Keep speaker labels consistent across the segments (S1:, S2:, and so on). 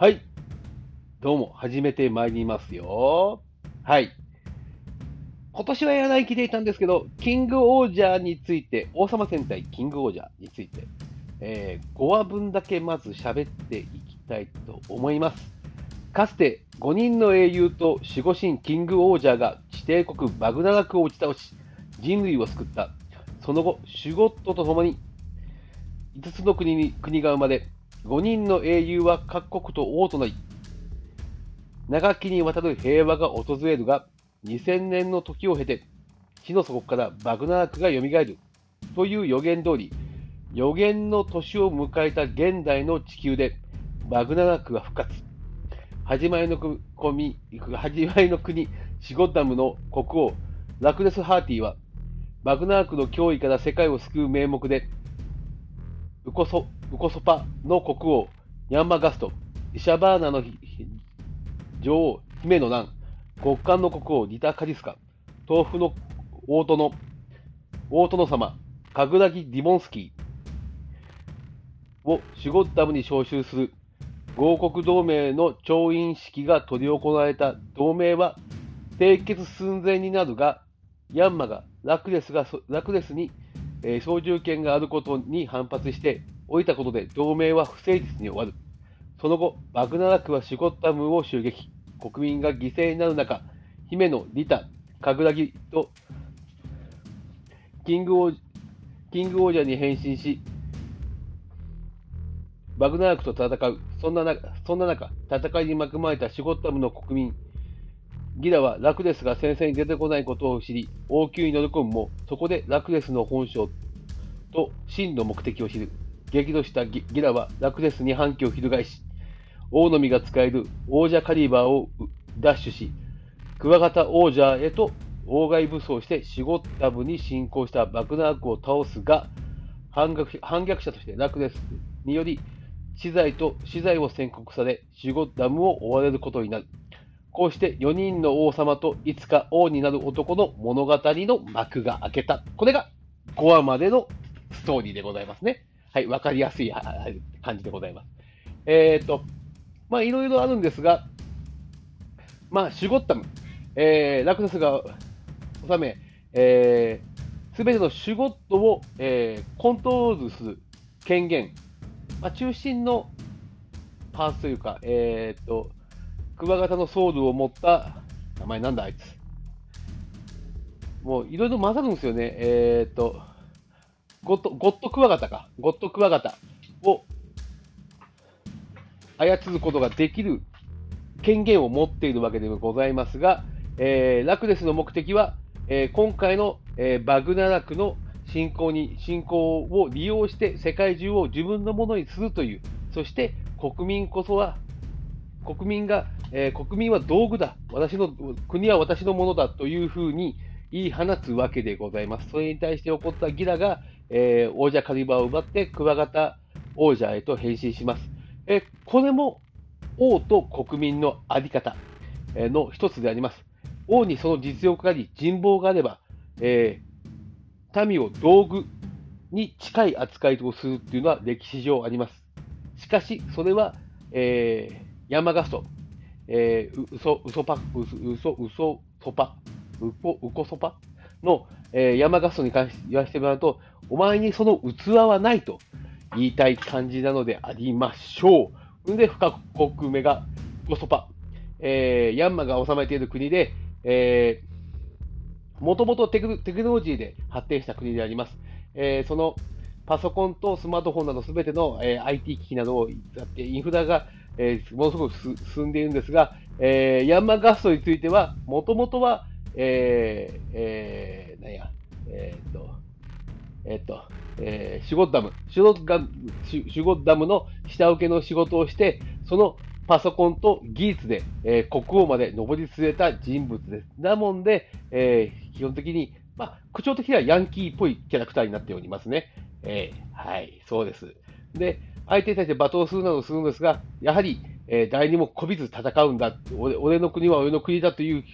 S1: はい。どうも、始めてまいりますよ。はい。今年はやらない気でいたんですけど、キングオージャーについて、王様戦隊キングオージャーについて、えー5話分だけまず喋っていきたいと思います。かつて5人の英雄と守護神キングオージャーが地帝国バグナラクを打ち倒し、人類を救った。その後、シュゴットと共に5つの国に国が生まれ、5人の英雄は各国と王となり、長きにわたる平和が訪れるが、2000年の時を経て、地の底からバグナラクが蘇るという予言通り、予言の年を迎えた現代の地球で、バグナラクが復活。始まりの国始まりの国、シゴダムの国王、ラクレス・ハーティは、バグナラクの脅威から世界を救う名目で、ウコソウコソパの国王、ヤンマガスト、イシャバーナの女王、姫の難、極寒の国王、リタ・カリスカ、豆腐の大殿、大殿様、カグラギ・ディモンスキーをシュゴッダムに招集する合国同盟の調印式が執り行われた同盟は締結寸前になるが、ヤンマがラクレスがラクレスに、操縦権があることに反発して降りたことで同盟は不成立に終わる。その後、バグナラクはシュゴッダムを襲撃。国民が犠牲になる中、姫のリタ、カグラギとキングオーキングオージャーに変身し、バグナラクと戦う。そんな中、そんな中戦いに巻き込まれたシュゴッダムの国民、ギラはラクレスが戦線に出てこないことを知り、王宮に乗り込むも、そこでラクレスの本性と真の目的を知る。激怒したギラはラクレスに反旗を翻し、王の実が使える王者カリバーを奪取し、クワガタ王者へと王外武装してシゴッダムに侵攻したバグナラクを倒すが、反逆反逆者としてラクレスにより死罪と死罪を宣告され、シゴッダムを追われることになる。こうして4人の王様といつか王になる男の物語の幕が開けた。これが5話までのストーリーでございますね。はい、わかりやすい 感じでございます。えっ、と、まあ、いろいろあるんですが、まあ、シュゴッタム、えー、ラクレスが治め、えー、全てのシュゴットを、えーコントロールする権限、まあ、中心のパーツというか、えー、と、クワガタのソウルを持った、名前なんだあいつ。もういろいろ混ざるんですよね。えー、と、ゴッド、ゴッドクワガタか。ゴッドクワガタを操ることができる権限を持っているわけでございますが、えーラクレスの目的は、えー今回の、えーバグナラクの侵攻に侵攻を利用して世界中を自分のものにするという、そして国民こそは、国民が、えー国民は道具だ、私の国は私のものだというふうに言い放つわけでございます。それに対して起こったギラが、えー王者カリバーを奪ってクワガタ王者へと変身します。えこれも王と国民のあり方の一つであります。王にその実力があり、人望があれば、えー民を道具に近い扱いをするっていうのは歴史上あります。しかし、それは、えーヤンマガスト、えー、うそ、うそパ、うそ、うそ、うそ、そぱ、うこ、うこそぱの、えーヤンマガストに関して言わせてもらうと、お前にその器はないと言いたい感じなのでありましょう。んで、深国目が、うこそぱ、えーヤンマが治めている国で、えーもともとテクテクノロジーで発展した国であります。えーそのパソコンとスマートフォンなどすべての、えー IT 機器などを使ってインフラが、えーものすごく進んでいるんですが、えーヤンマガストについては、もともとは、えーえーなんや、えーっと、えーっと、えーシュゴッダム、シュゴッダムシュゴッダムの下請けの仕事をして、そのパソコンと技術で、えー国王まで上り詰めた人物です。なもんで、えー基本的に、まあ、口調的にはヤンキーっぽいキャラクターになっておりますね。えーはい、そうです。で、相手に対して罵倒するなどするんですが、やはり、えー誰にもこびず戦うんだ、俺俺の国は俺の国だという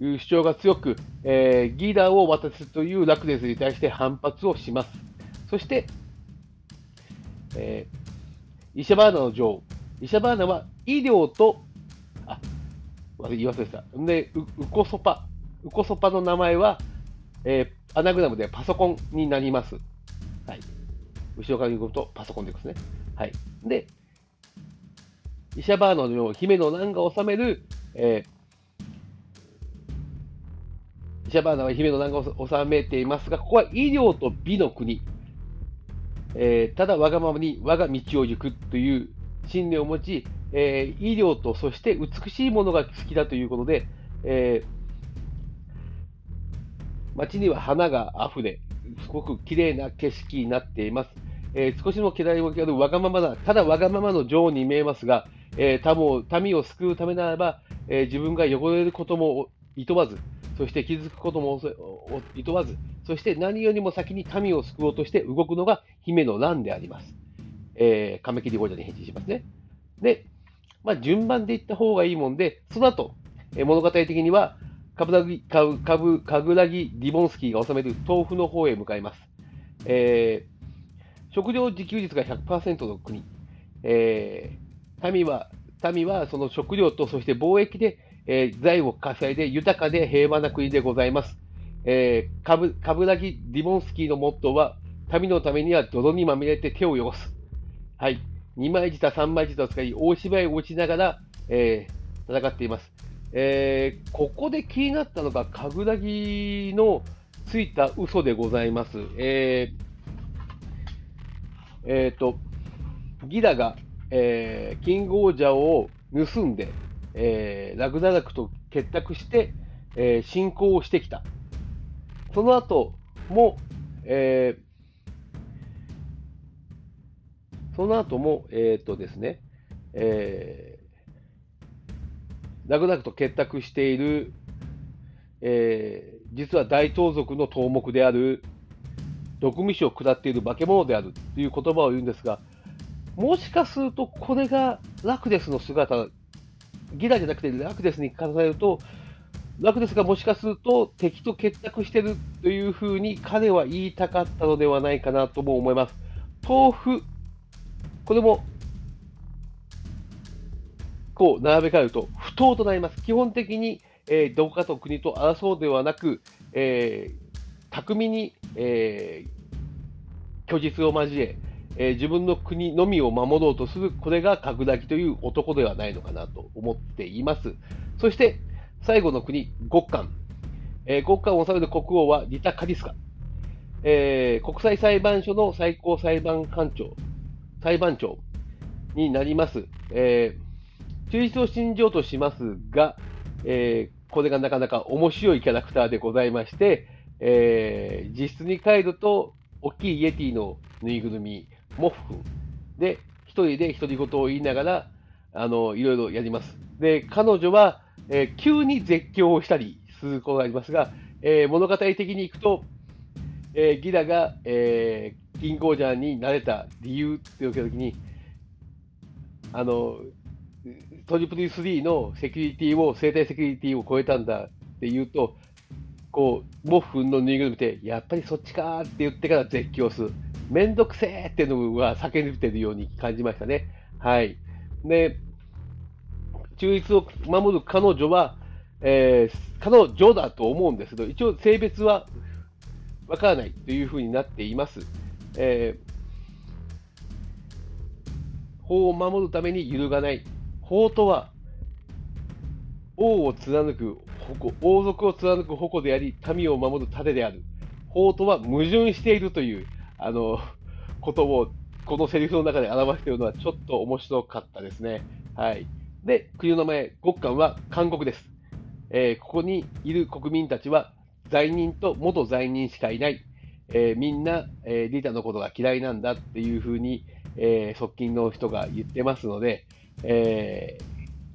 S1: いう主張が強く、えーギーダーを渡すというラクレスに対して反発をします。そして、えーイシャバーナの女王、イシャバーナは医療と、あ、言い忘れてた。で、ウコソパ。ウコソパの名前は、えー、アナグラムでパソコンになります。はい。後ろから言うとパソコンでですね。はい。で、イシャバーナの女王姫の難が治める、えー、シャバーナは姫の難が治めていますが、ここは医療と美の国。えー、ただわがままに我が道を行くという信念を持ち、えー、医療とそして美しいものが好きだということで、えー、街には花があふれ、すごく綺麗な景色になっています。えー、少しも嫌いをけるわがままな、ただわがままの女王に見えますが、えー、民を救うためならば、えー、自分が汚れることもいとわず、そして傷つくこともいとわず、そして何よりも先に民を救おうとして動くのが姫の乱であります。えー、亀切王者に返事しますね。で、まあ、順番でいった方がいいもんで、その後、えー、物語的には、カブラギ、カブ、カブ、カグラギ・ディボンスキーが治める豆腐の方へ向かいます。えー、食料自給率が100%の国。えー、民は、民はその食料とそして貿易で、えー、財を稼いで豊かで平和な国でございます。えー、カブカブラギ・ディボンスキーのモットーは、民のためには泥にまみれて手を汚す。はい。2枚舌、3枚舌を使い、大芝居を打ちながら、えー、戦っています。えー、ここで気になったのが、かぐらぎのついた嘘でございます。えー、えー、と、ギダが、えー、キングオージャーを盗んで、えー、ラグナラクと結託して、えー、侵攻をしてきた。その後も、えー、その後も、えっ、とですね、えー、ラグナクと結託している、えー、実は大盗賊の頭目である、毒味を下っている化け物であるという言葉を言うんですが、もしかするとこれがラクデスの姿、ギラじゃなくてラクデスに重ねると、ラクデスがもしかすると敵と結託しているというふうに彼は言いたかったのではないかなとも思います。豆腐これも、こう並べ替えると不当となります。基本的に、えー、どこかと国と争うではなく、えー、巧みに、えー、虚実を交ええー、自分の国のみを守ろうとする、これが角崎という男ではないのかなと思っています。そして、最後の国、極寒。えー、極寒を治める国王はリタ・カリスカ。えー、国際裁判所の最高裁判官長、裁判長になります。えー、中立を信じようとしますが、えー、これがなかなか面白いキャラクターでございまして、えー、実質に帰ると、大きいイエティのぬいぐるみ、モフ君で、一人で独り言を言いながら、あの、いろいろやります。で、彼女は、えー、急に絶叫をしたりすることがありますが、えー、物語的にいくと、えー、ギラが、えー、銀行ジャーになれた理由って言ったときに、あの、トリプル3のセキュリティを、生体セキュリティを超えたんだって言うと、こう、モフンのぬいぐるみで、やっぱりそっちかって言ってから絶叫する。めんどくせーっていうのは叫んでるように感じましたね。はい。で、中立を守る彼女は、えー、彼女だと思うんですけど、一応性別はわからないというふうになっています。えー、法を守るために揺るがない。法とは、王を貫く矛、王族を貫く矛であり、民を守る盾である。法とは矛盾しているという、あの、ことを、このセリフの中で表しているのはちょっと面白かったですね。はい。で、国の名前、国官は韓国です。えー、ここにいる国民たちは罪人と元罪人しかいない、えー、みんな、えー、リタのことが嫌いなんだっていうふうに、えー、側近の人が言ってますので、え、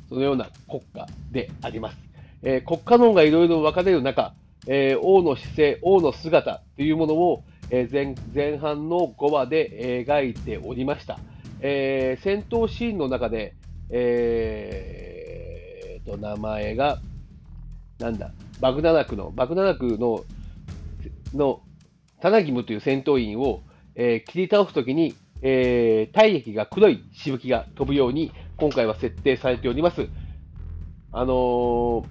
S1: そのような国家であります。え、国家論がいろいろ分かれる中、えー、王の姿勢、王の姿というものを、え、前前半の5話で描いておりました。えー、戦闘シーンの中で、えー、と名前が、なんだ、バグナラクの、バグナラクの、の、タナギムという戦闘員を、えー、切り倒すときに、えー、体液が黒いしぶきが飛ぶように、今回は設定されております。あのー、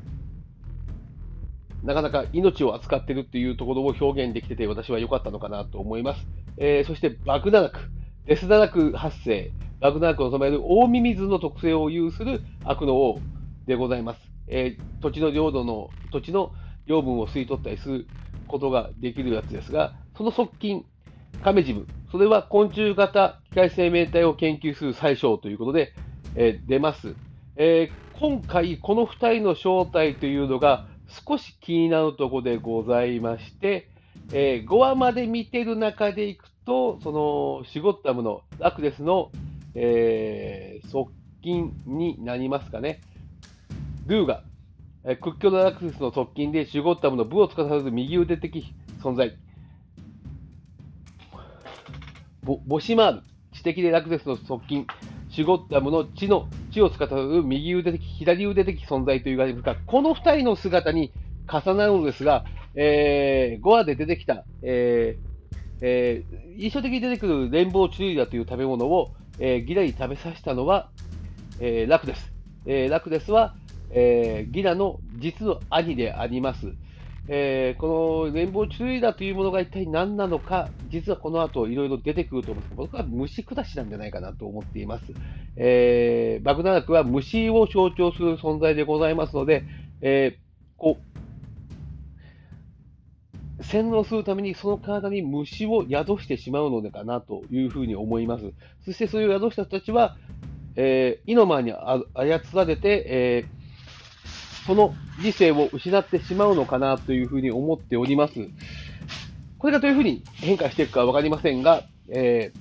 S1: なかなか命を扱ってるっていうところを表現できてて、私は良かったのかなと思います。えー、そして、爆弾ク、デスダク発生、爆弾クを染める大ミミズの特性を有する悪の王でございます。えー、土地の領土の、土地の養分を吸い取ったりすることができるやつですが、その側近、カメジム、それは昆虫型機械生命体を研究する最小ということで、えー、出ます。えー、今回、この2人の正体というのが少し気になるところでございまして、えー、5話まで見てる中でいくと、そのシゴッタムのラクレスの、えー、側近になりますかね。ルーが、えー、屈強なラクレスの側近でシュゴッタムの部を司る右腕的存在。ボボシマール、知的でラクレスの側近。シュゴッタムの地の、地を司る右腕的、左腕的存在と言われますが、この2人の姿に重なるのですが、えー、5話で出てきた、えーえー、印象的に出てくるレンボーチュリーダという食べ物を、えー、ギラに食べさせたのは、えー、ラクです。えー、ラクデスは、えー、ギラの実の兄であります。えー、このレインボーチュリーダというものが一体何なのか、実はこの後いろいろ出てくると思います。僕は虫下しなんじゃないかなと思っています。えー、バグナラクは虫を象徴する存在でございますので、えー、こう、洗脳するためにその体に虫を宿してしまうのでかなというふうに思います。そしてそれを宿した人たちは、えー、イノマに操られて、えーその理性を失ってしまうのかなというふうに思っております。これがどういうふうに変化していくかわかりませんが、えー、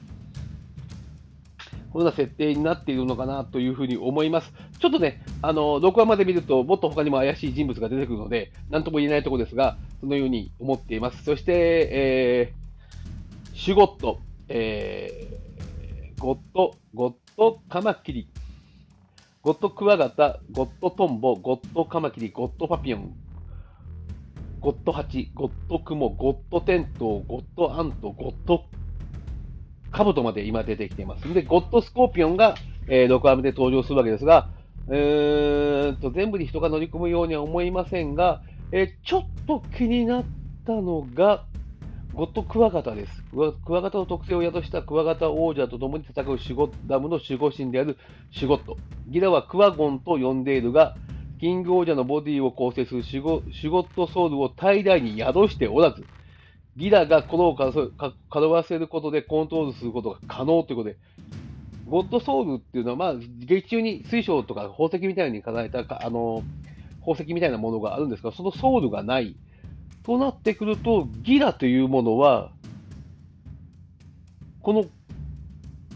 S1: こんな設定になっているのかなというふうに思います。ちょっとね、あの、6話まで見ると、もっと他にも怪しい人物が出てくるので、なんとも言えないところですが、そのように思っています。そして、えー、シュゴット、えー、ゴット、ゴットカマキリ、ゴッドクワガタ、ゴッドトンボ、ゴッドカマキリ、ゴッドパピオン、ゴッドハチ、ゴッドクモ、ゴッドテントウ、ゴッドアント、ゴッドカブトまで今出てきています。で、ゴッドスコーピオンが、えー、6話目で登場するわけですが、えーと、全部に人が乗り込むようには思いませんが、えー、ちょっと気になったのが、ゴッドクワガタです。クワガタの特性を宿したクワガタ王者と共に戦うシュゴダムの守護神であるシュゴット。ギラはクワゴンと呼んでいるが、キング王者のボディを構成するシュゴシゴットソウルを最大に宿しておらず、ギラがこのを惑わせることでコントロールすることが可能ということで、ゴッドソウルっていうのは、まあ、劇中に水晶とか宝石みたいに飾られたあの宝石みたいなものがあるんですが、そのソウルがない。となってくると、ギラというものは、この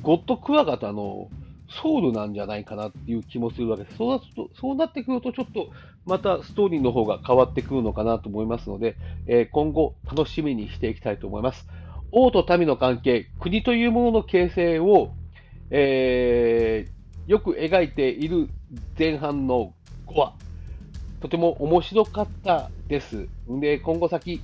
S1: ゴッドクワガタのソウルなんじゃないかなっていう気もするわけです。そうなとそうなってくると、ちょっとまたストーリーの方が変わってくるのかなと思いますので、えー、今後楽しみにしていきたいと思います。王と民の関係、国というものの形成を、えー、よく描いている前半の5話。とても面白かったです。で、今後先、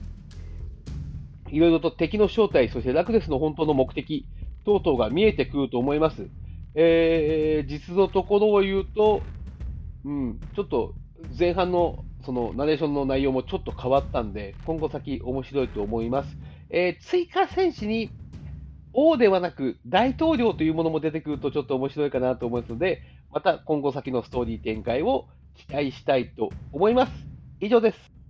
S1: いろいろと敵の正体、そしてラクレスの本当の目的等々が見えてくると思います。えー、実のところを言うと、うん、ちょっと前半のそのナレーションの内容もちょっと変わったんで、今後先面白いと思います。えー、追加戦士に王ではなく大統領というものも出てくるとちょっと面白いかなと思いますので、また今後先のストーリー展開を期待したいと思います。以上です。